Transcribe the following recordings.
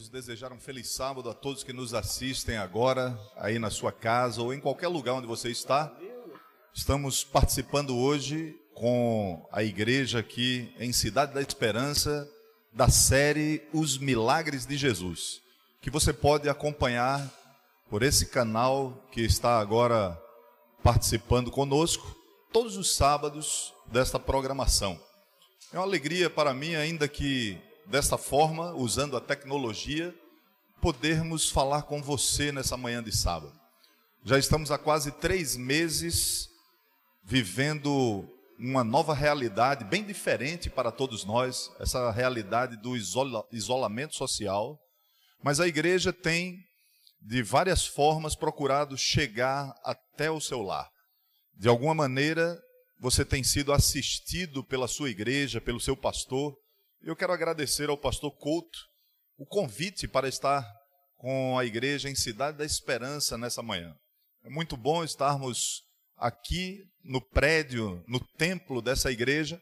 Queremos desejar um feliz sábado a todos que nos assistem agora, aí na sua casa ou em qualquer lugar onde você está. Estamos participando hoje com a igreja aqui em Cidade da Esperança da série Os Milagres de Jesus, que você pode acompanhar por esse canal que está agora participando conosco todos os sábados desta programação. É uma alegria para mim, ainda que desta forma, usando a tecnologia, podermos falar com você nessa manhã de sábado. Já estamos há quase três meses vivendo uma nova realidade bem diferente para todos nós, essa realidade do isola isolamento social. Mas a igreja tem, de várias formas, procurado chegar até o seu lar. De alguma maneira, você tem sido assistido pela sua igreja, pelo seu pastor, eu quero agradecer ao pastor Couto o convite para estar com a igreja em Cidade da Esperança nessa manhã. É muito bom estarmos aqui no prédio, no templo dessa igreja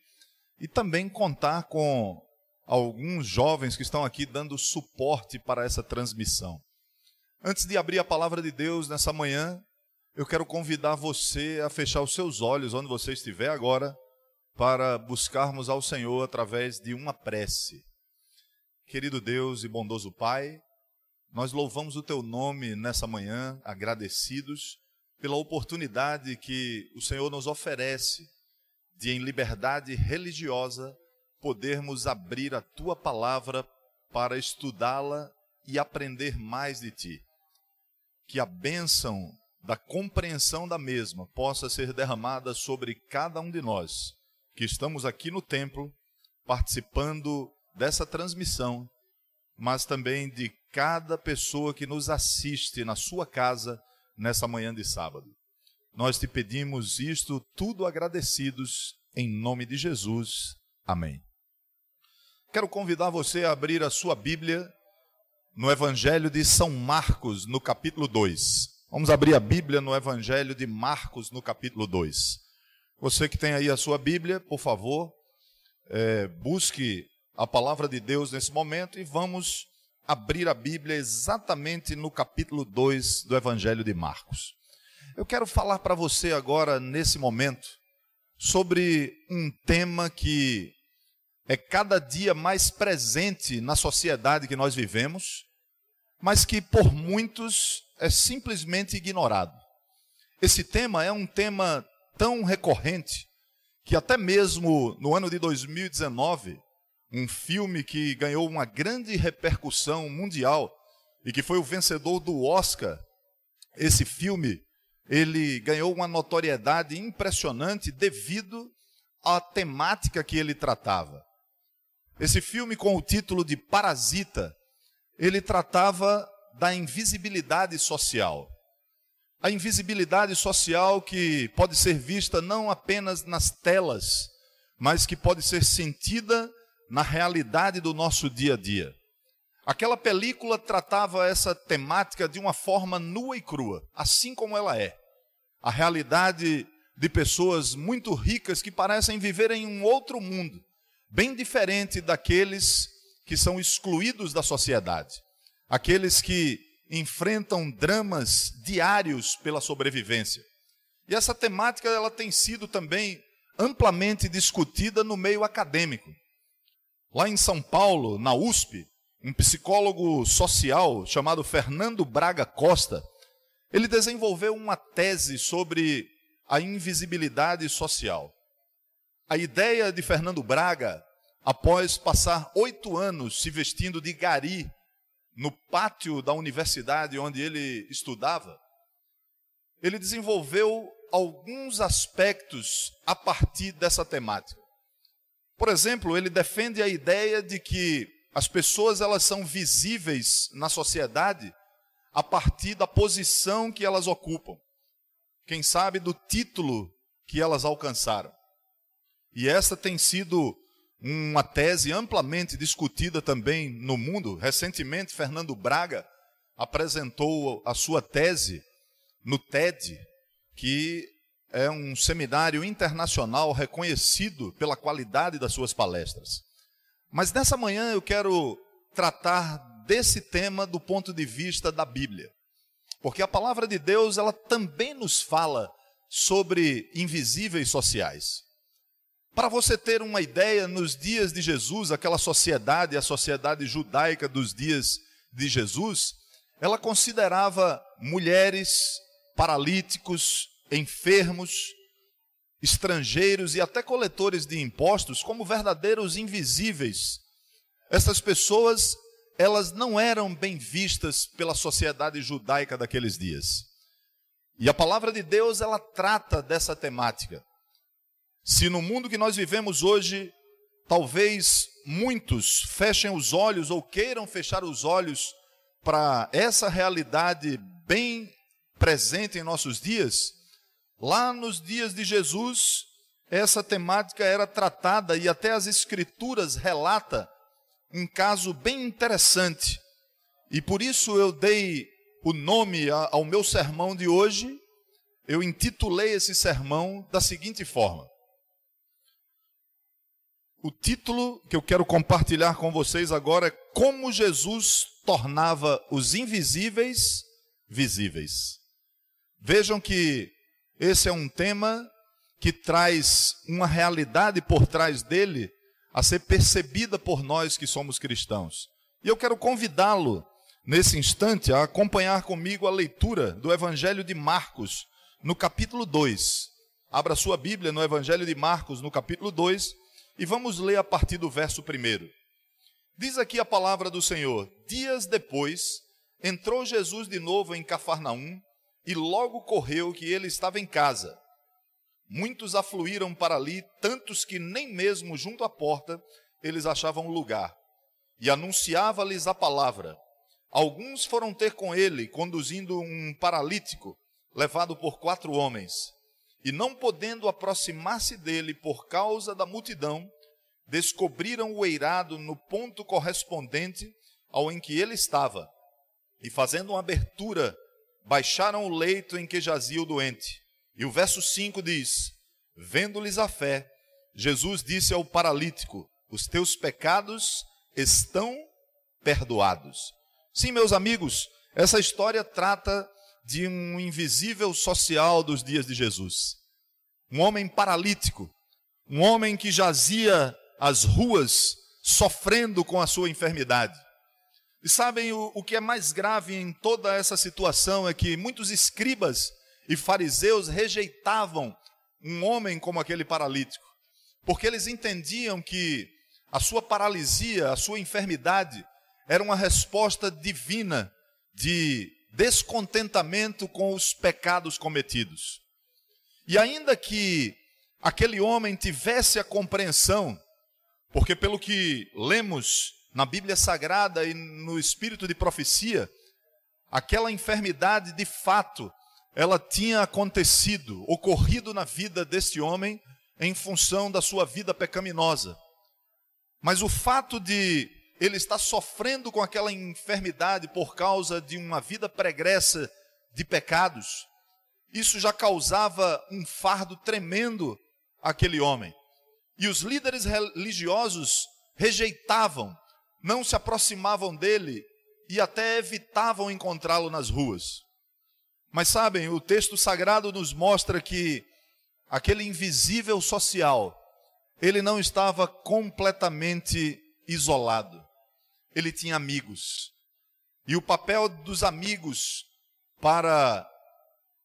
e também contar com alguns jovens que estão aqui dando suporte para essa transmissão. Antes de abrir a palavra de Deus nessa manhã, eu quero convidar você a fechar os seus olhos onde você estiver agora para buscarmos ao Senhor através de uma prece. Querido Deus e bondoso Pai, nós louvamos o Teu nome nessa manhã, agradecidos pela oportunidade que o Senhor nos oferece de, em liberdade religiosa, podermos abrir a Tua palavra para estudá-la e aprender mais de Ti. Que a bênção da compreensão da mesma possa ser derramada sobre cada um de nós que estamos aqui no templo participando dessa transmissão, mas também de cada pessoa que nos assiste na sua casa nessa manhã de sábado. Nós te pedimos isto tudo agradecidos em nome de Jesus. Amém. Quero convidar você a abrir a sua Bíblia no Evangelho de São Marcos, no capítulo 2. Vamos abrir a Bíblia no Evangelho de Marcos, no capítulo 2. Você que tem aí a sua Bíblia, por favor, é, busque a palavra de Deus nesse momento e vamos abrir a Bíblia exatamente no capítulo 2 do Evangelho de Marcos. Eu quero falar para você agora, nesse momento, sobre um tema que é cada dia mais presente na sociedade que nós vivemos, mas que por muitos é simplesmente ignorado. Esse tema é um tema tão recorrente que até mesmo no ano de 2019, um filme que ganhou uma grande repercussão mundial e que foi o vencedor do Oscar, esse filme, ele ganhou uma notoriedade impressionante devido à temática que ele tratava. Esse filme com o título de Parasita, ele tratava da invisibilidade social a invisibilidade social que pode ser vista não apenas nas telas, mas que pode ser sentida na realidade do nosso dia a dia. Aquela película tratava essa temática de uma forma nua e crua, assim como ela é. A realidade de pessoas muito ricas que parecem viver em um outro mundo, bem diferente daqueles que são excluídos da sociedade. Aqueles que enfrentam dramas diários pela sobrevivência. E essa temática ela tem sido também amplamente discutida no meio acadêmico. Lá em São Paulo, na USP, um psicólogo social chamado Fernando Braga Costa, ele desenvolveu uma tese sobre a invisibilidade social. A ideia de Fernando Braga, após passar oito anos se vestindo de gari no pátio da universidade onde ele estudava, ele desenvolveu alguns aspectos a partir dessa temática. Por exemplo, ele defende a ideia de que as pessoas elas são visíveis na sociedade a partir da posição que elas ocupam. Quem sabe do título que elas alcançaram. E essa tem sido uma tese amplamente discutida também no mundo. Recentemente, Fernando Braga apresentou a sua tese no TED, que é um seminário internacional reconhecido pela qualidade das suas palestras. Mas nessa manhã eu quero tratar desse tema do ponto de vista da Bíblia. Porque a palavra de Deus, ela também nos fala sobre invisíveis sociais. Para você ter uma ideia, nos dias de Jesus, aquela sociedade, a sociedade judaica dos dias de Jesus, ela considerava mulheres, paralíticos, enfermos, estrangeiros e até coletores de impostos como verdadeiros invisíveis. Essas pessoas, elas não eram bem vistas pela sociedade judaica daqueles dias. E a palavra de Deus, ela trata dessa temática. Se no mundo que nós vivemos hoje, talvez muitos fechem os olhos ou queiram fechar os olhos para essa realidade bem presente em nossos dias, lá nos dias de Jesus, essa temática era tratada e até as escrituras relata um caso bem interessante. E por isso eu dei o nome ao meu sermão de hoje, eu intitulei esse sermão da seguinte forma: o título que eu quero compartilhar com vocês agora é Como Jesus tornava os invisíveis visíveis. Vejam que esse é um tema que traz uma realidade por trás dele a ser percebida por nós que somos cristãos. E eu quero convidá-lo, nesse instante, a acompanhar comigo a leitura do Evangelho de Marcos, no capítulo 2. Abra sua Bíblia no Evangelho de Marcos, no capítulo 2 e vamos ler a partir do verso 1. Diz aqui a palavra do Senhor: Dias depois, entrou Jesus de novo em Cafarnaum e logo correu que ele estava em casa. Muitos afluíram para ali, tantos que nem mesmo junto à porta eles achavam lugar. E anunciava-lhes a palavra. Alguns foram ter com ele, conduzindo um paralítico, levado por quatro homens e não podendo aproximar-se dele por causa da multidão, descobriram o eirado no ponto correspondente ao em que ele estava, e fazendo uma abertura, baixaram o leito em que jazia o doente. E o verso 5 diz: Vendo-lhes a fé, Jesus disse ao paralítico: Os teus pecados estão perdoados. Sim, meus amigos, essa história trata de um invisível social dos dias de Jesus. Um homem paralítico, um homem que jazia às ruas sofrendo com a sua enfermidade. E sabem o, o que é mais grave em toda essa situação é que muitos escribas e fariseus rejeitavam um homem como aquele paralítico, porque eles entendiam que a sua paralisia, a sua enfermidade, era uma resposta divina de descontentamento com os pecados cometidos. E ainda que aquele homem tivesse a compreensão, porque pelo que lemos na Bíblia Sagrada e no espírito de profecia, aquela enfermidade de fato ela tinha acontecido, ocorrido na vida desse homem em função da sua vida pecaminosa. Mas o fato de ele está sofrendo com aquela enfermidade por causa de uma vida pregressa de pecados, isso já causava um fardo tremendo àquele homem. E os líderes religiosos rejeitavam, não se aproximavam dele e até evitavam encontrá-lo nas ruas. Mas sabem, o texto sagrado nos mostra que aquele invisível social, ele não estava completamente isolado ele tinha amigos. E o papel dos amigos para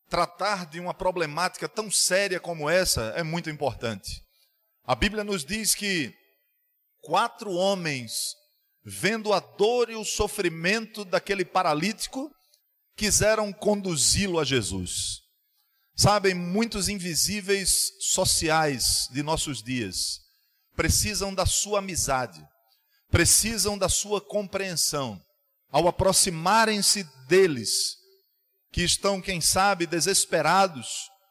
tratar de uma problemática tão séria como essa é muito importante. A Bíblia nos diz que quatro homens, vendo a dor e o sofrimento daquele paralítico, quiseram conduzi-lo a Jesus. Sabem, muitos invisíveis sociais de nossos dias precisam da sua amizade, precisam da sua compreensão. Ao aproximarem-se deles, que estão, quem sabe, desesperados,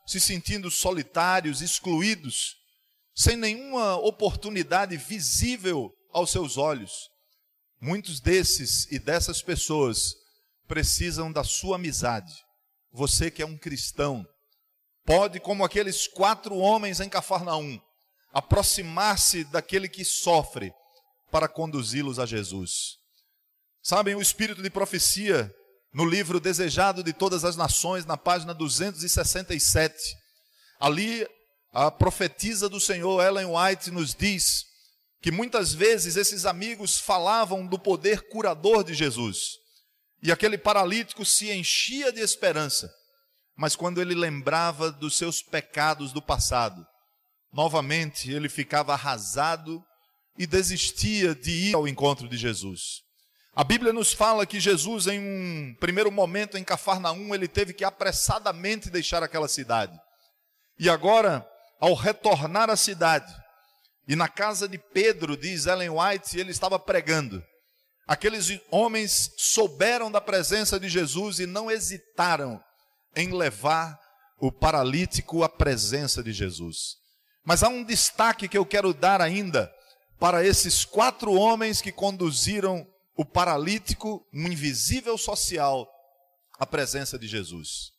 se sentindo solitários, excluídos, sem nenhuma oportunidade visível aos seus olhos, muitos desses e dessas pessoas precisam da sua amizade. Você que é um cristão, pode, como aqueles quatro homens em Cafarnaum, aproximar-se daquele que sofre para conduzi-los a Jesus. Sabem, o espírito de profecia no livro Desejado de Todas as Nações, na página 267. Ali, a profetisa do Senhor, Ellen White, nos diz que muitas vezes esses amigos falavam do poder curador de Jesus. E aquele paralítico se enchia de esperança. Mas quando ele lembrava dos seus pecados do passado, novamente ele ficava arrasado e desistia de ir ao encontro de Jesus. A Bíblia nos fala que Jesus, em um primeiro momento em Cafarnaum, ele teve que apressadamente deixar aquela cidade. E agora, ao retornar à cidade, e na casa de Pedro, diz Ellen White, ele estava pregando. Aqueles homens souberam da presença de Jesus e não hesitaram em levar o paralítico à presença de Jesus. Mas há um destaque que eu quero dar ainda para esses quatro homens que conduziram o paralítico, um invisível social, à presença de Jesus.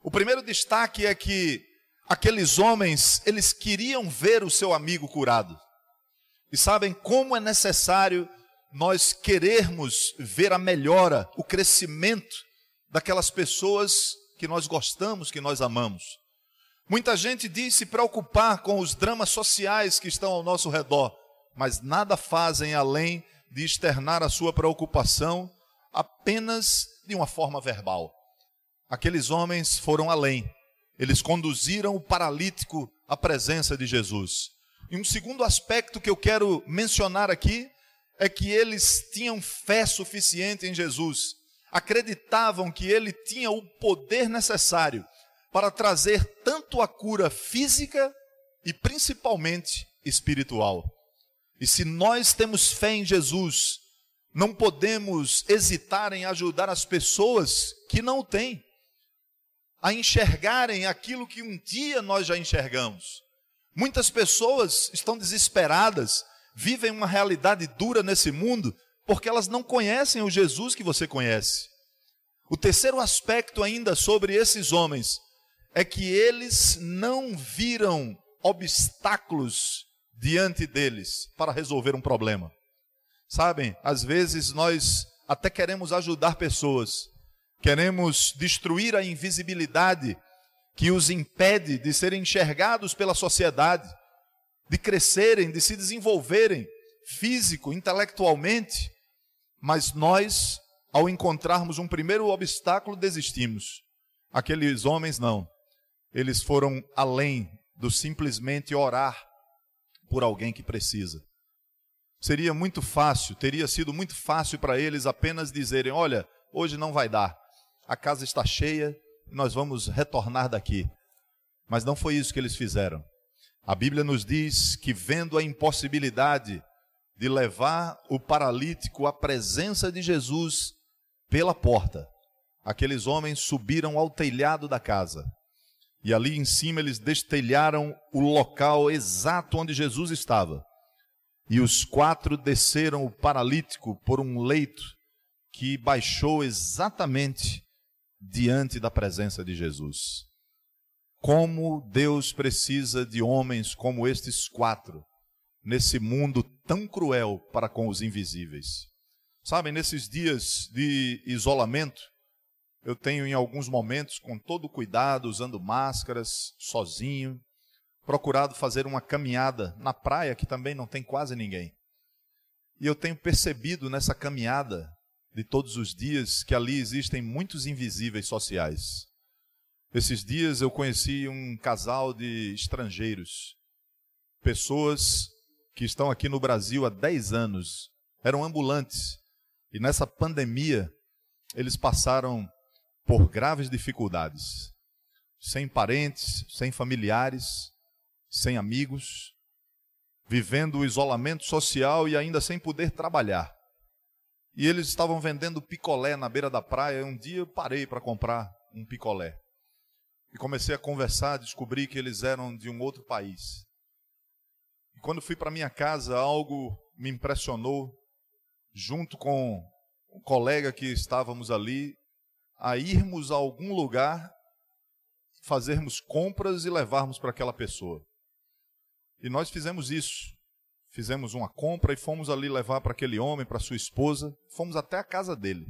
O primeiro destaque é que aqueles homens, eles queriam ver o seu amigo curado. E sabem como é necessário nós querermos ver a melhora, o crescimento daquelas pessoas que nós gostamos, que nós amamos. Muita gente diz se preocupar com os dramas sociais que estão ao nosso redor, mas nada fazem além de externar a sua preocupação apenas de uma forma verbal. Aqueles homens foram além. Eles conduziram o paralítico à presença de Jesus. E um segundo aspecto que eu quero mencionar aqui é que eles tinham fé suficiente em Jesus, acreditavam que ele tinha o poder necessário para trazer tanto a cura física e principalmente espiritual. E se nós temos fé em Jesus, não podemos hesitar em ajudar as pessoas que não têm a enxergarem aquilo que um dia nós já enxergamos. Muitas pessoas estão desesperadas, vivem uma realidade dura nesse mundo, porque elas não conhecem o Jesus que você conhece. O terceiro aspecto ainda sobre esses homens é que eles não viram obstáculos diante deles para resolver um problema. Sabem, às vezes nós até queremos ajudar pessoas, queremos destruir a invisibilidade que os impede de serem enxergados pela sociedade, de crescerem, de se desenvolverem físico, intelectualmente, mas nós, ao encontrarmos um primeiro obstáculo, desistimos. Aqueles homens não. Eles foram além do simplesmente orar por alguém que precisa. Seria muito fácil, teria sido muito fácil para eles apenas dizerem: Olha, hoje não vai dar, a casa está cheia, nós vamos retornar daqui. Mas não foi isso que eles fizeram. A Bíblia nos diz que, vendo a impossibilidade de levar o paralítico à presença de Jesus pela porta, aqueles homens subiram ao telhado da casa e ali em cima eles destelharam o local exato onde Jesus estava. E os quatro desceram o paralítico por um leito que baixou exatamente diante da presença de Jesus. Como Deus precisa de homens como estes quatro, nesse mundo tão cruel para com os invisíveis. Sabem, nesses dias de isolamento, eu tenho em alguns momentos, com todo cuidado, usando máscaras, sozinho, procurado fazer uma caminhada na praia que também não tem quase ninguém. E eu tenho percebido nessa caminhada de todos os dias que ali existem muitos invisíveis sociais. Esses dias eu conheci um casal de estrangeiros, pessoas que estão aqui no Brasil há 10 anos, eram ambulantes, e nessa pandemia eles passaram por graves dificuldades, sem parentes, sem familiares, sem amigos, vivendo o isolamento social e ainda sem poder trabalhar. E eles estavam vendendo picolé na beira da praia. Um dia eu parei para comprar um picolé. E comecei a conversar, descobri que eles eram de um outro país. E quando fui para minha casa, algo me impressionou. Junto com um colega que estávamos ali, a irmos a algum lugar, fazermos compras e levarmos para aquela pessoa. E nós fizemos isso. fizemos uma compra e fomos ali levar para aquele homem, para sua esposa. Fomos até a casa dele.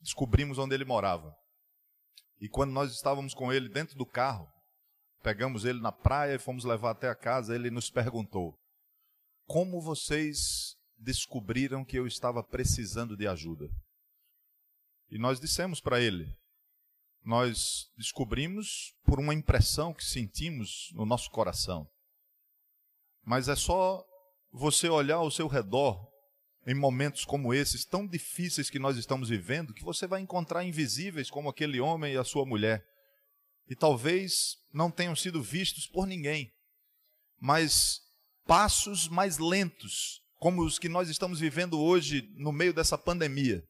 Descobrimos onde ele morava. E quando nós estávamos com ele dentro do carro, pegamos ele na praia e fomos levar até a casa, ele nos perguntou: Como vocês descobriram que eu estava precisando de ajuda? E nós dissemos para ele: Nós descobrimos por uma impressão que sentimos no nosso coração. Mas é só você olhar ao seu redor em momentos como esses, tão difíceis que nós estamos vivendo, que você vai encontrar invisíveis como aquele homem e a sua mulher. E talvez não tenham sido vistos por ninguém, mas passos mais lentos, como os que nós estamos vivendo hoje no meio dessa pandemia,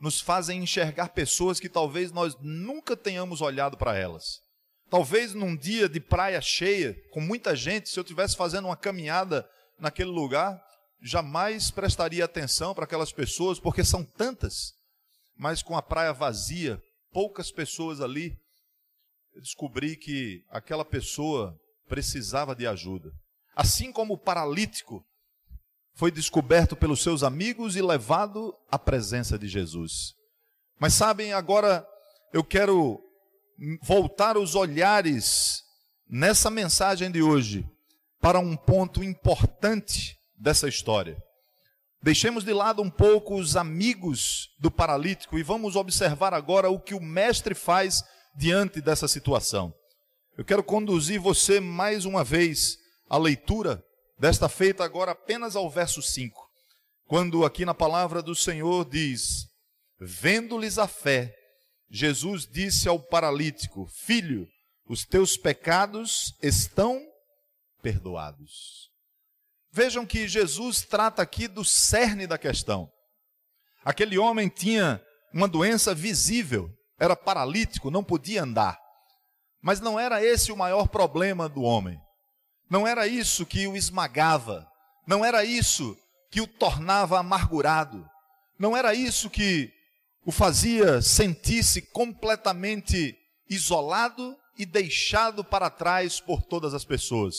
nos fazem enxergar pessoas que talvez nós nunca tenhamos olhado para elas. Talvez num dia de praia cheia, com muita gente, se eu estivesse fazendo uma caminhada naquele lugar, jamais prestaria atenção para aquelas pessoas, porque são tantas, mas com a praia vazia, poucas pessoas ali, eu descobri que aquela pessoa precisava de ajuda. Assim como o paralítico foi descoberto pelos seus amigos e levado à presença de Jesus. Mas sabem, agora eu quero voltar os olhares nessa mensagem de hoje para um ponto importante dessa história. Deixemos de lado um pouco os amigos do paralítico e vamos observar agora o que o mestre faz diante dessa situação. Eu quero conduzir você mais uma vez à leitura desta feita agora apenas ao verso 5, quando aqui na palavra do Senhor diz: Vendo-lhes a fé, Jesus disse ao paralítico: Filho, os teus pecados estão perdoados. Vejam que Jesus trata aqui do cerne da questão. Aquele homem tinha uma doença visível, era paralítico, não podia andar. Mas não era esse o maior problema do homem. Não era isso que o esmagava. Não era isso que o tornava amargurado. Não era isso que o fazia sentir-se completamente isolado e deixado para trás por todas as pessoas.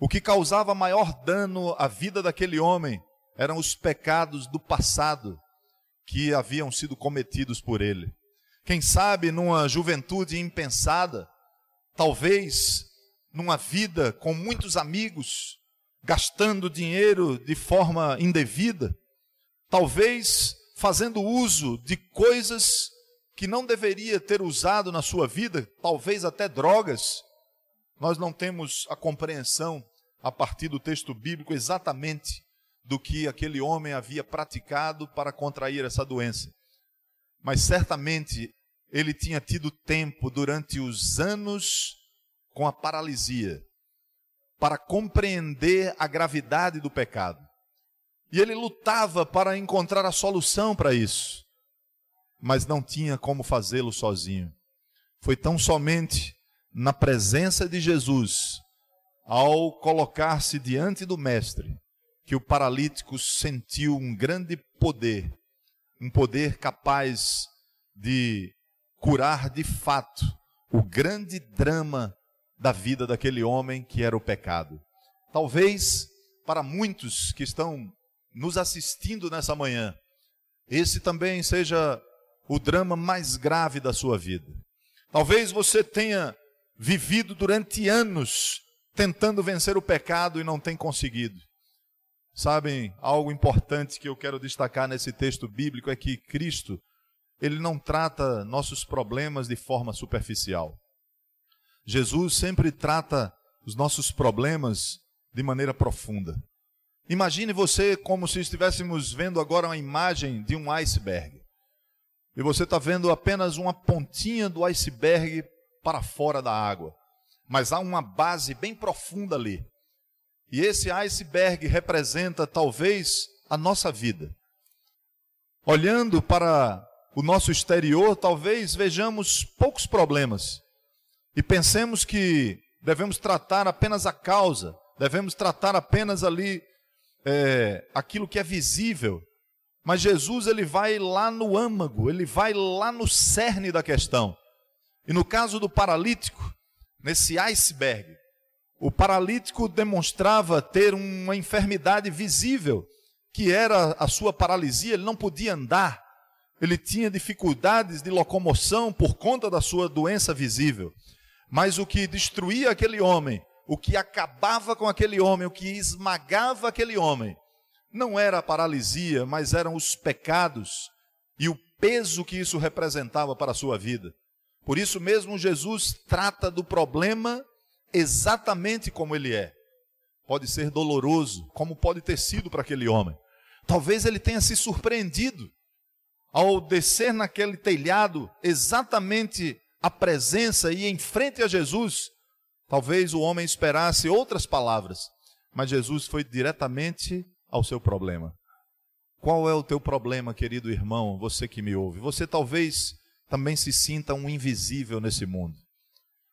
O que causava maior dano à vida daquele homem eram os pecados do passado que haviam sido cometidos por ele. Quem sabe numa juventude impensada, talvez numa vida com muitos amigos, gastando dinheiro de forma indevida, talvez fazendo uso de coisas que não deveria ter usado na sua vida, talvez até drogas, nós não temos a compreensão, a partir do texto bíblico, exatamente do que aquele homem havia praticado para contrair essa doença. Mas certamente ele tinha tido tempo durante os anos com a paralisia para compreender a gravidade do pecado. E ele lutava para encontrar a solução para isso, mas não tinha como fazê-lo sozinho. Foi tão somente na presença de Jesus, ao colocar-se diante do Mestre, que o paralítico sentiu um grande poder, um poder capaz de curar de fato o grande drama da vida daquele homem que era o pecado. Talvez para muitos que estão nos assistindo nessa manhã, esse também seja o drama mais grave da sua vida. Talvez você tenha vivido durante anos tentando vencer o pecado e não tem conseguido. Sabem, algo importante que eu quero destacar nesse texto bíblico é que Cristo, ele não trata nossos problemas de forma superficial. Jesus sempre trata os nossos problemas de maneira profunda. Imagine você como se estivéssemos vendo agora uma imagem de um iceberg. E você está vendo apenas uma pontinha do iceberg para fora da água. Mas há uma base bem profunda ali. E esse iceberg representa talvez a nossa vida. Olhando para o nosso exterior, talvez vejamos poucos problemas e pensemos que devemos tratar apenas a causa, devemos tratar apenas ali é, aquilo que é visível. Mas Jesus ele vai lá no âmago, ele vai lá no cerne da questão. E no caso do paralítico, nesse iceberg, O paralítico demonstrava ter uma enfermidade visível, que era a sua paralisia, ele não podia andar, ele tinha dificuldades de locomoção por conta da sua doença visível. Mas o que destruía aquele homem, o que acabava com aquele homem, o que esmagava aquele homem, não era a paralisia, mas eram os pecados e o peso que isso representava para a sua vida. Por isso mesmo, Jesus trata do problema exatamente como ele é. Pode ser doloroso, como pode ter sido para aquele homem. Talvez ele tenha se surpreendido ao descer naquele telhado exatamente a presença e em frente a Jesus. Talvez o homem esperasse outras palavras, mas Jesus foi diretamente ao seu problema. Qual é o teu problema, querido irmão, você que me ouve? Você talvez também se sinta um invisível nesse mundo.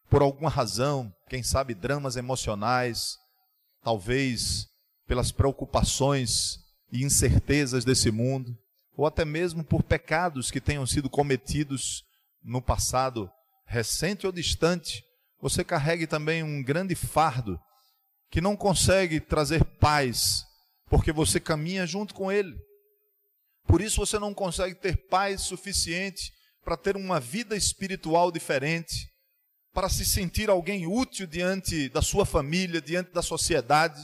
Por alguma razão, quem sabe dramas emocionais, talvez pelas preocupações e incertezas desse mundo, ou até mesmo por pecados que tenham sido cometidos no passado recente ou distante, você carregue também um grande fardo que não consegue trazer paz, porque você caminha junto com ele. Por isso você não consegue ter paz suficiente para ter uma vida espiritual diferente, para se sentir alguém útil diante da sua família, diante da sociedade,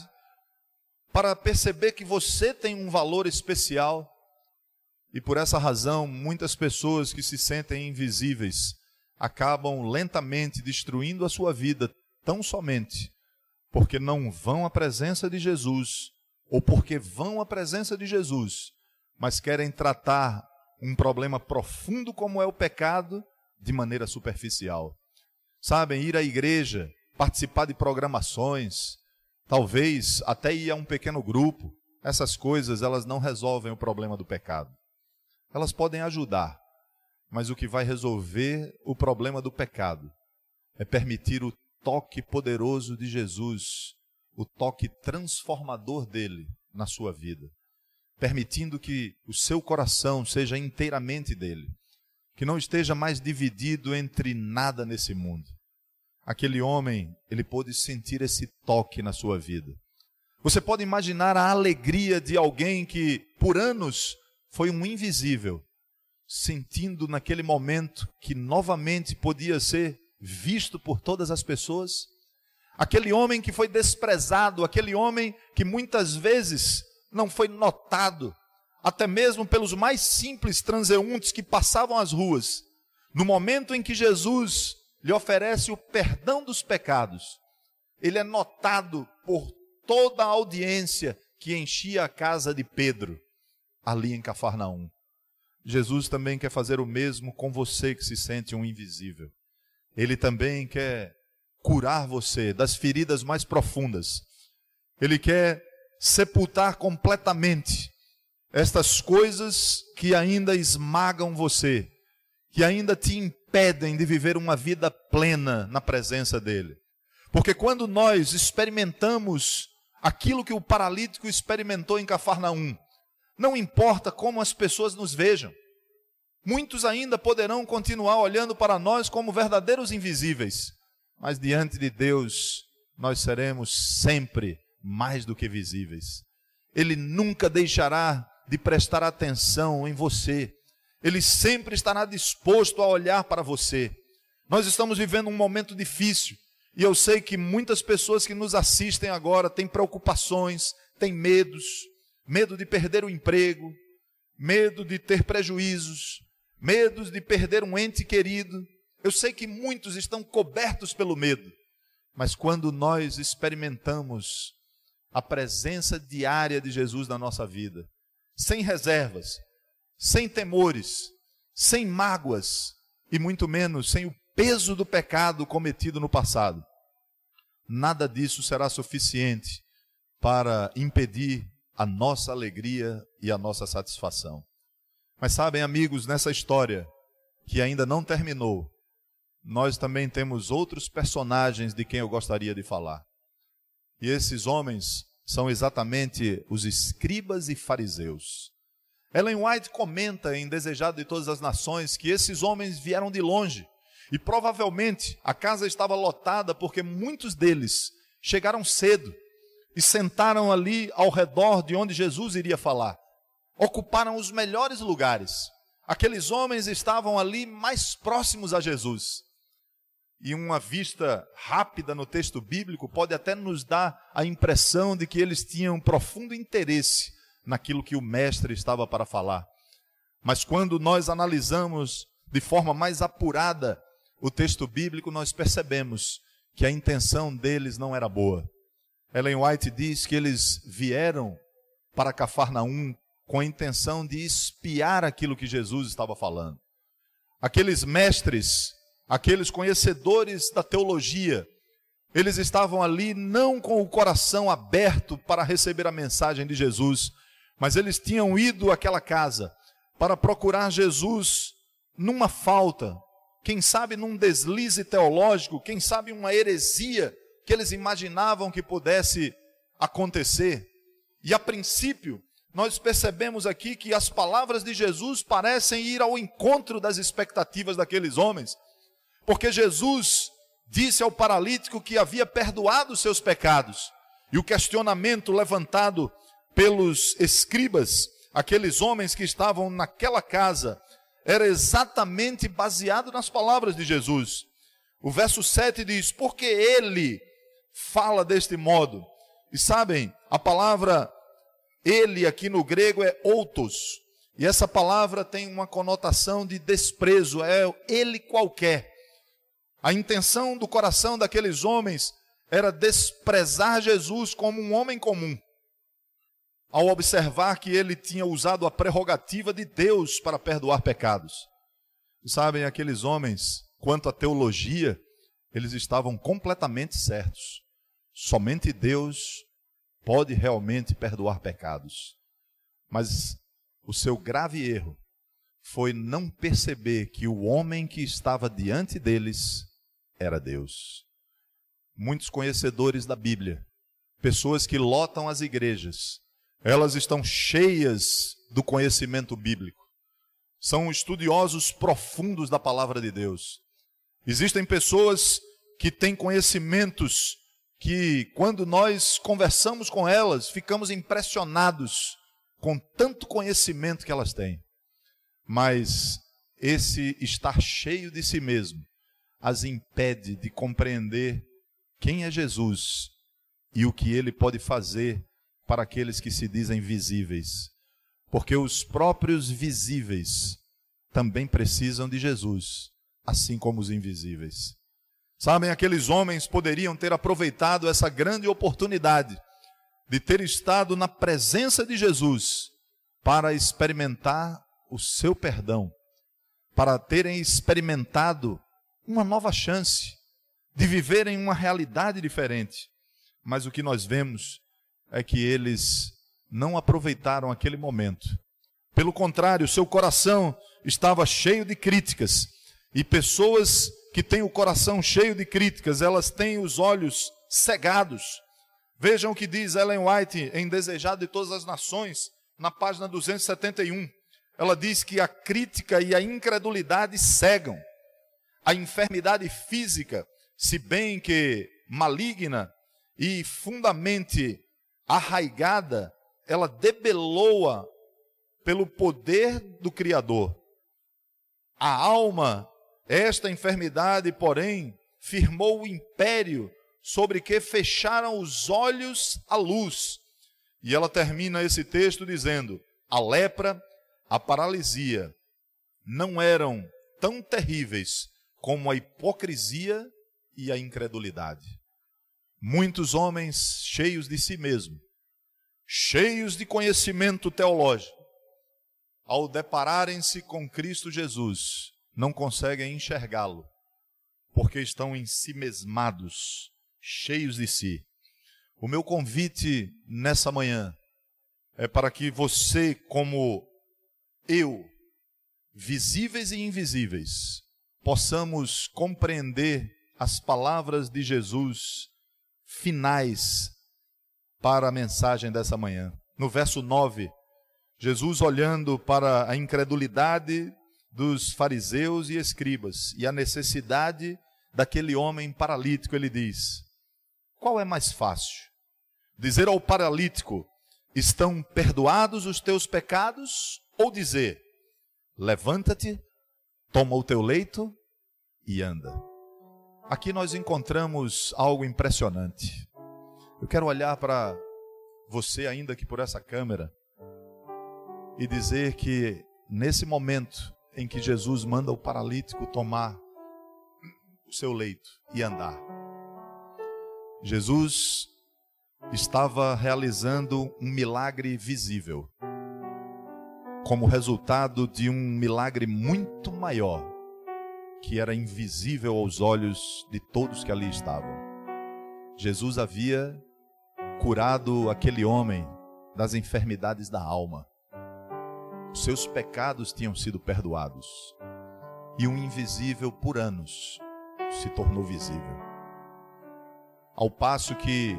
para perceber que você tem um valor especial. E por essa razão, muitas pessoas que se sentem invisíveis acabam lentamente destruindo a sua vida, tão somente porque não vão à presença de Jesus, ou porque vão à presença de Jesus, mas querem tratar um problema profundo como é o pecado de maneira superficial. Sabem, ir à igreja, participar de programações, talvez até ir a um pequeno grupo, essas coisas elas não resolvem o problema do pecado. Elas podem ajudar, mas o que vai resolver o problema do pecado é permitir o toque poderoso de Jesus, o toque transformador dele na sua vida permitindo que o seu coração seja inteiramente dele, que não esteja mais dividido entre nada nesse mundo. Aquele homem, ele pôde sentir esse toque na sua vida. Você pode imaginar a alegria de alguém que, por anos, foi um invisível, sentindo naquele momento que novamente podia ser visto por todas as pessoas? Aquele homem que foi desprezado, aquele homem que muitas vezes não foi notado, até mesmo pelos mais simples transeuntes que passavam as ruas. No momento em que Jesus lhe oferece o perdão dos pecados, ele é notado por toda a audiência que enchia a casa de Pedro, ali em Cafarnaum. Jesus também quer fazer o mesmo com você que se sente um invisível. Ele também quer curar você das feridas mais profundas. Ele quer sepultar completamente estas coisas que ainda esmagam você, que ainda te impedem de viver uma vida plena na presença dele. Porque quando nós experimentamos aquilo que o paralítico experimentou em Cafarnaum, não importa como as pessoas nos vejam, muitos ainda poderão continuar olhando para nós como verdadeiros invisíveis, mas diante de Deus nós seremos sempre mais do que visíveis. Ele nunca deixará de prestar atenção em você. Ele sempre estará disposto a olhar para você. Nós estamos vivendo um momento difícil e eu sei que muitas pessoas que nos assistem agora têm preocupações, têm medos, medo de perder o emprego, medo de ter prejuízos, medos de perder um ente querido. Eu sei que muitos estão cobertos pelo medo, mas quando nós experimentamos a presença diária de Jesus na nossa vida, sem reservas, sem temores, sem mágoas e muito menos sem o peso do pecado cometido no passado. Nada disso será suficiente para impedir a nossa alegria e a nossa satisfação. Mas sabem, amigos, nessa história que ainda não terminou, nós também temos outros personagens de quem eu gostaria de falar. E esses homens são exatamente os escribas e fariseus. Ellen White comenta em Desejado de Todas as Nações que esses homens vieram de longe e provavelmente a casa estava lotada porque muitos deles chegaram cedo e sentaram ali ao redor de onde Jesus iria falar. Ocuparam os melhores lugares. Aqueles homens estavam ali mais próximos a Jesus. E uma vista rápida no texto bíblico pode até nos dar a impressão de que eles tinham profundo interesse naquilo que o mestre estava para falar. Mas quando nós analisamos de forma mais apurada o texto bíblico, nós percebemos que a intenção deles não era boa. Ellen White diz que eles vieram para Cafarnaum com a intenção de espiar aquilo que Jesus estava falando. Aqueles mestres, aqueles conhecedores da teologia, eles estavam ali não com o coração aberto para receber a mensagem de Jesus, mas eles tinham ido àquela casa para procurar Jesus numa falta, quem sabe num deslize teológico, quem sabe uma heresia que eles imaginavam que pudesse acontecer. E a princípio, nós percebemos aqui que as palavras de Jesus parecem ir ao encontro das expectativas daqueles homens, porque Jesus disse ao paralítico que havia perdoado seus pecados, e o questionamento levantado pelos escribas, aqueles homens que estavam naquela casa, era exatamente baseado nas palavras de Jesus. O verso 7 diz: Porque ele fala deste modo. E sabem, a palavra ele aqui no grego é outos. E essa palavra tem uma conotação de desprezo, é ele qualquer. A intenção do coração daqueles homens era desprezar Jesus como um homem comum ao observar que ele tinha usado a prerrogativa de Deus para perdoar pecados. E sabem, aqueles homens, quanto à teologia, eles estavam completamente certos. Somente Deus pode realmente perdoar pecados. Mas o seu grave erro foi não perceber que o homem que estava diante deles era Deus. Muitos conhecedores da Bíblia, pessoas que lotam as igrejas, elas estão cheias do conhecimento bíblico. São estudiosos profundos da palavra de Deus. Existem pessoas que têm conhecimentos que, quando nós conversamos com elas, ficamos impressionados com tanto conhecimento que elas têm. Mas esse estar cheio de si mesmo as impede de compreender quem é Jesus e o que ele pode fazer para aqueles que se dizem visíveis, porque os próprios visíveis também precisam de Jesus, assim como os invisíveis. Sabem, aqueles homens poderiam ter aproveitado essa grande oportunidade de ter estado na presença de Jesus para experimentar o seu perdão, para terem experimentado uma nova chance de viverem uma realidade diferente. Mas o que nós vemos é que eles não aproveitaram aquele momento. Pelo contrário, seu coração estava cheio de críticas. E pessoas que têm o coração cheio de críticas, elas têm os olhos cegados. Vejam o que diz Ellen White em Desejado de Todas as Nações, na página 271. Ela diz que a crítica e a incredulidade cegam. A enfermidade física, se bem que maligna e fundamente arraigada, ela debeloa pelo poder do Criador. A alma, esta enfermidade, porém, firmou o império sobre que fecharam os olhos à luz. E ela termina esse texto dizendo: a lepra, a paralisia não eram tão terríveis como a hipocrisia e a incredulidade. Muitos homens cheios de si mesmo, cheios de conhecimento teológico, ao depararem-se com Cristo Jesus, não conseguem enxergá-lo, porque estão em si mesmados, cheios de si. O meu convite nessa manhã é para que você, como eu, visíveis e invisíveis, possamos compreender as palavras de Jesus finais para a mensagem dessa manhã. No verso 9, Jesus olhando para a incredulidade dos fariseus e escribas e a necessidade daquele homem paralítico, ele diz: qual é mais fácil? Dizer ao paralítico: Estão perdoados os teus pecados? Ou dizer: Levanta-te, toma o teu leito e anda. Aqui nós encontramos algo impressionante. Eu quero olhar para você, ainda que por essa câmera, e dizer que nesse momento em que Jesus manda o paralítico tomar o seu leito e andar, Jesus estava realizando um milagre visível, como resultado de um milagre muito maior, que era invisível aos olhos de todos que ali estavam. Jesus havia curado aquele homem das enfermidades da alma. Seus pecados tinham sido perdoados. E um invisível por anos se tornou visível. Ao passo que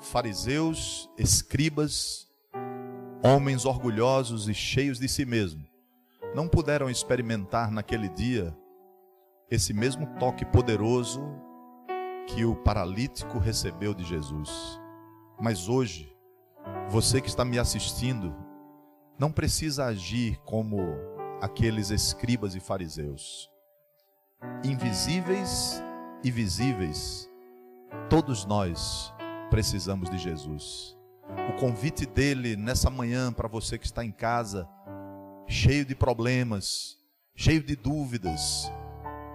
fariseus, escribas, homens orgulhosos e cheios de si mesmo, não puderam experimentar naquele dia esse mesmo toque poderoso que o paralítico recebeu de Jesus. Mas hoje, você que está me assistindo, não precisa agir como aqueles escribas e fariseus. Invisíveis e visíveis, todos nós precisamos de Jesus. O convite dele nessa manhã para você que está em casa, cheio de problemas, cheio de dúvidas,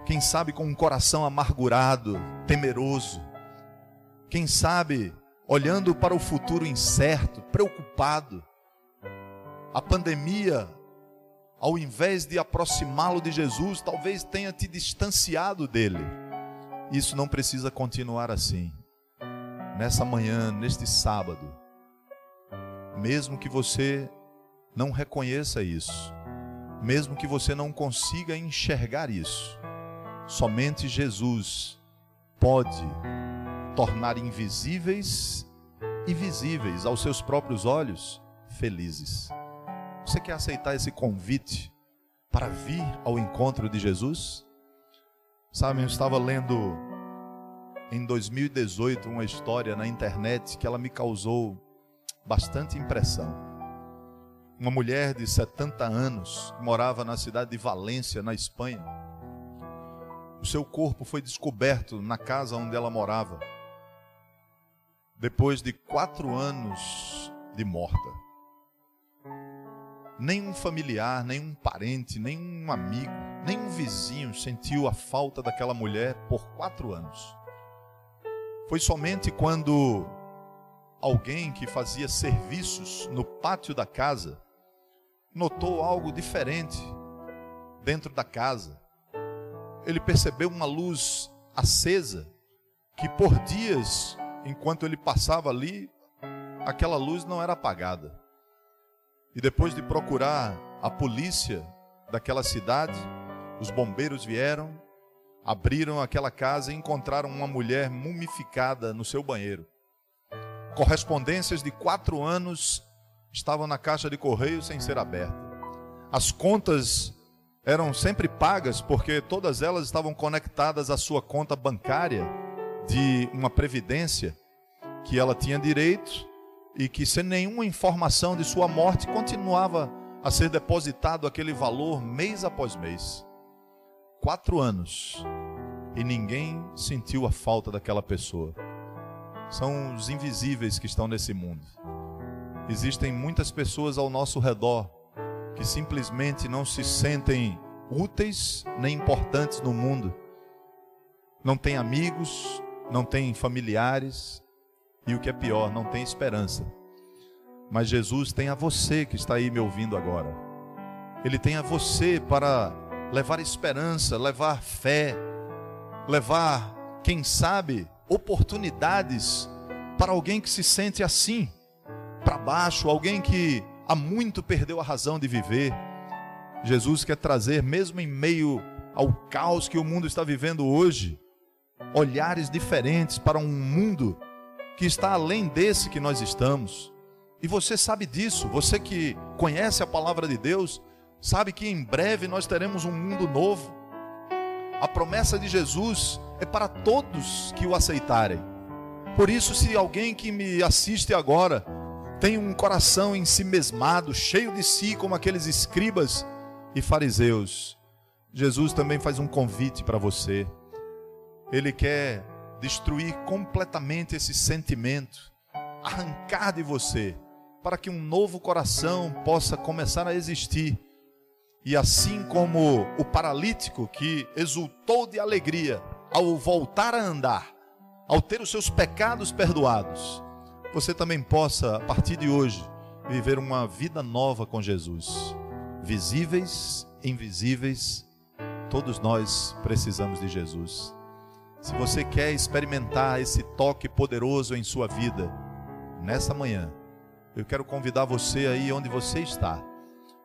quem sabe com um coração amargurado, temeroso, quem sabe olhando para o futuro incerto, preocupado. A pandemia, ao invés de aproximá-lo de Jesus, talvez tenha te distanciado dele. Isso não precisa continuar assim nessa manhã, neste sábado, mesmo que você não reconheça isso, mesmo que você não consiga enxergar isso, somente Jesus pode tornar invisíveis e visíveis aos seus próprios olhos felizes. Você quer aceitar esse convite para vir ao encontro de Jesus? Sabe, eu estava lendo em 2018 uma história na internet que ela me causou bastante impressão. Uma mulher de 70 anos morava na cidade de Valência, na Espanha. O seu corpo foi descoberto na casa onde ela morava, depois de quatro anos de morta. Nenhum familiar, nenhum parente, nenhum amigo, nenhum vizinho sentiu a falta daquela mulher por quatro anos. Foi somente quando alguém que fazia serviços no pátio da casa notou algo diferente dentro da casa. Ele percebeu uma luz acesa que por dias, enquanto ele passava ali, aquela luz não era apagada. E depois de procurar a polícia daquela cidade, os bombeiros vieram abriram aquela casa e encontraram uma mulher mumificada no seu banheiro. Correspondências de quatro anos estavam na caixa de correio sem ser aberta. As contas eram sempre pagas porque todas elas estavam conectadas à sua conta bancária de uma previdência que ela tinha direito e que sem nenhuma informação de sua morte continuava a ser depositado aquele valor mês após mês quatro anos e ninguém sentiu a falta daquela pessoa. São os invisíveis que estão nesse mundo. Existem muitas pessoas ao nosso redor que simplesmente não se sentem úteis nem importantes no mundo. Não têm amigos, não têm familiares e o que é pior, não tem esperança. Mas Jesus tem a você que está aí me ouvindo agora. Ele tem a você para levar esperança, levar fé, levar, quem sabe, oportunidades para alguém que se sente assim, para baixo, alguém que há muito perdeu a razão de viver. Jesus quer trazer, mesmo em meio ao caos que o mundo está vivendo hoje, olhares diferentes para um mundo que está além desse que nós estamos. E você sabe disso, você que conhece a palavra de Deus, Sabe que em breve nós teremos um mundo novo. A promessa de Jesus é para todos que o aceitarem. Por isso, se alguém que me assiste agora tem um coração em si mesmado, cheio de si, como aqueles escribas e fariseus, Jesus também faz um convite para você. Ele quer destruir completamente esse sentimento, arrancar de você, para que um novo coração possa começar a existir. E assim como o paralítico que exultou de alegria ao voltar a andar, ao ter os seus pecados perdoados, você também possa, a partir de hoje, viver uma vida nova com Jesus. Visíveis, invisíveis, todos nós precisamos de Jesus. Se você quer experimentar esse toque poderoso em sua vida, nessa manhã, eu quero convidar você aí onde você está,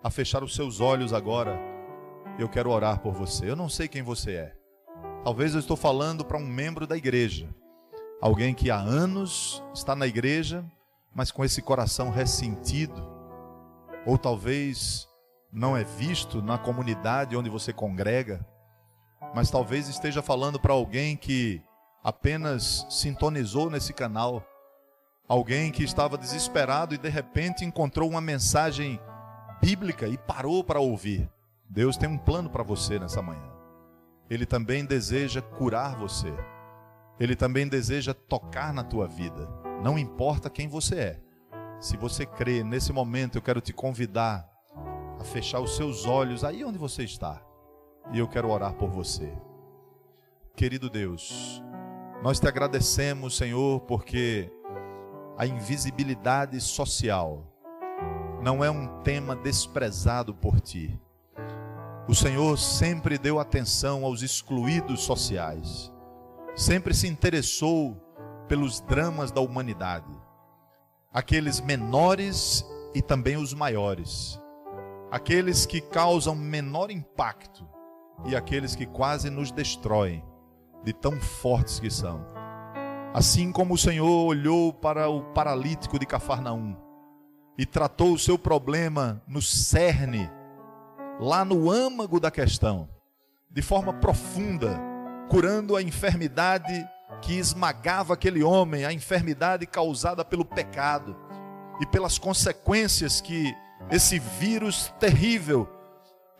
a fechar os seus olhos agora. Eu quero orar por você. Eu não sei quem você é. Talvez eu estou falando para um membro da igreja Alguém que há anos está na igreja, mas com esse coração ressentido, ou talvez não é visto na comunidade onde você congrega, mas talvez esteja falando para alguém que apenas sintonizou nesse canal, alguém que estava desesperado e de repente encontrou uma mensagem bíblica e parou para ouvir. Deus tem um plano para você nessa manhã. Ele também deseja curar você. Ele também deseja tocar na tua vida. Não importa quem você é. Se você crê, nesse momento eu quero te convidar a fechar os seus olhos aí onde você está. E eu quero orar por você. Querido Deus, nós te agradecemos, Senhor, porque a invisibilidade social não é um tema desprezado por ti. O Senhor sempre deu atenção aos excluídos sociais sempre se interessou pelos dramas da humanidade, aqueles menores e também os maiores, aqueles que causam menor impacto e aqueles que quase nos destroem, de tão fortes que são. Assim como o Senhor olhou para o paralítico de Cafarnaum e tratou o seu problema no cerne, lá no âmago da questão, de forma profunda, curando a enfermidade que esmagava aquele homem, a enfermidade causada pelo pecado e pelas consequências que esse vírus terrível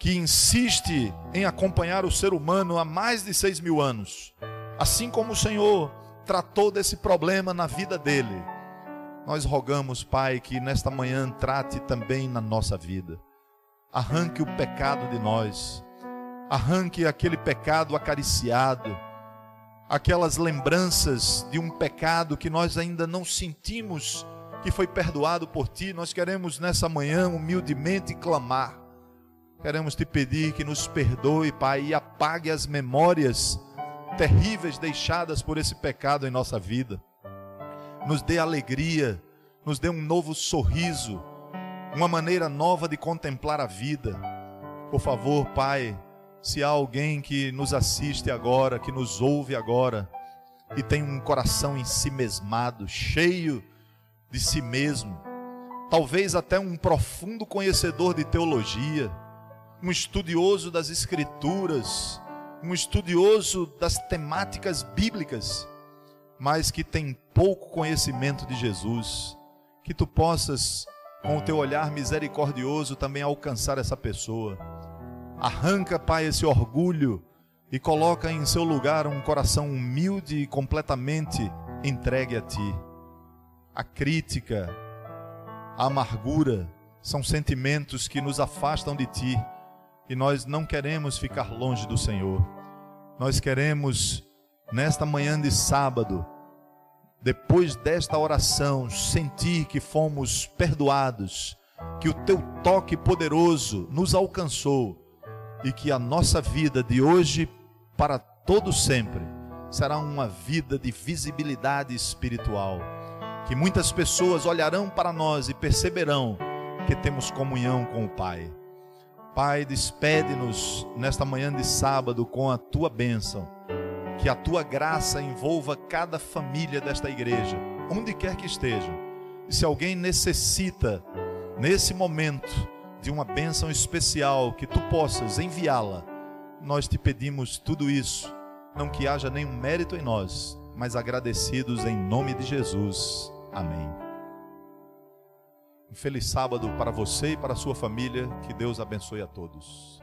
que insiste em acompanhar o ser humano há mais de seis mil anos, assim como o Senhor tratou desse problema na vida dele, nós rogamos, Pai, que nesta manhã trate também na nossa vida, arranque o pecado de nós arranque aquele pecado acariciado, aquelas lembranças de um pecado que nós ainda não sentimos que foi perdoado por ti. Nós queremos nessa manhã humildemente clamar. Queremos te pedir que nos perdoe, Pai, e apague as memórias terríveis deixadas por esse pecado em nossa vida. Nos dê alegria, nos dê um novo sorriso, uma maneira nova de contemplar a vida. Por favor, Pai, se há alguém que nos assiste agora, que nos ouve agora, e tem um coração em si mesmado, cheio de si mesmo, talvez até um profundo conhecedor de teologia, um estudioso das Escrituras, um estudioso das temáticas bíblicas, mas que tem pouco conhecimento de Jesus, que tu possas, com o teu olhar misericordioso, também alcançar essa pessoa. Arranca, Pai, esse orgulho e coloca em seu lugar um coração humilde e completamente entregue a Ti. A crítica, a amargura são sentimentos que nos afastam de Ti e nós não queremos ficar longe do Senhor. Nós queremos, nesta manhã de sábado, depois desta oração, sentir que fomos perdoados, que o Teu toque poderoso nos alcançou e que a nossa vida de hoje para todo sempre será uma vida de visibilidade espiritual, que muitas pessoas olharão para nós e perceberão que temos comunhão com o Pai. Pai, despede-nos nesta manhã de sábado com a tua bênção, que a tua graça envolva cada família desta igreja, onde quer que estejam. E se alguém necessita, nesse momento, de uma bênção especial, que tu possas enviá-la. Nós te pedimos tudo isso, não que haja nenhum mérito em nós, mas agradecidos em nome de Jesus. Amém. Um feliz sábado para você e para a sua família. Que Deus abençoe a todos.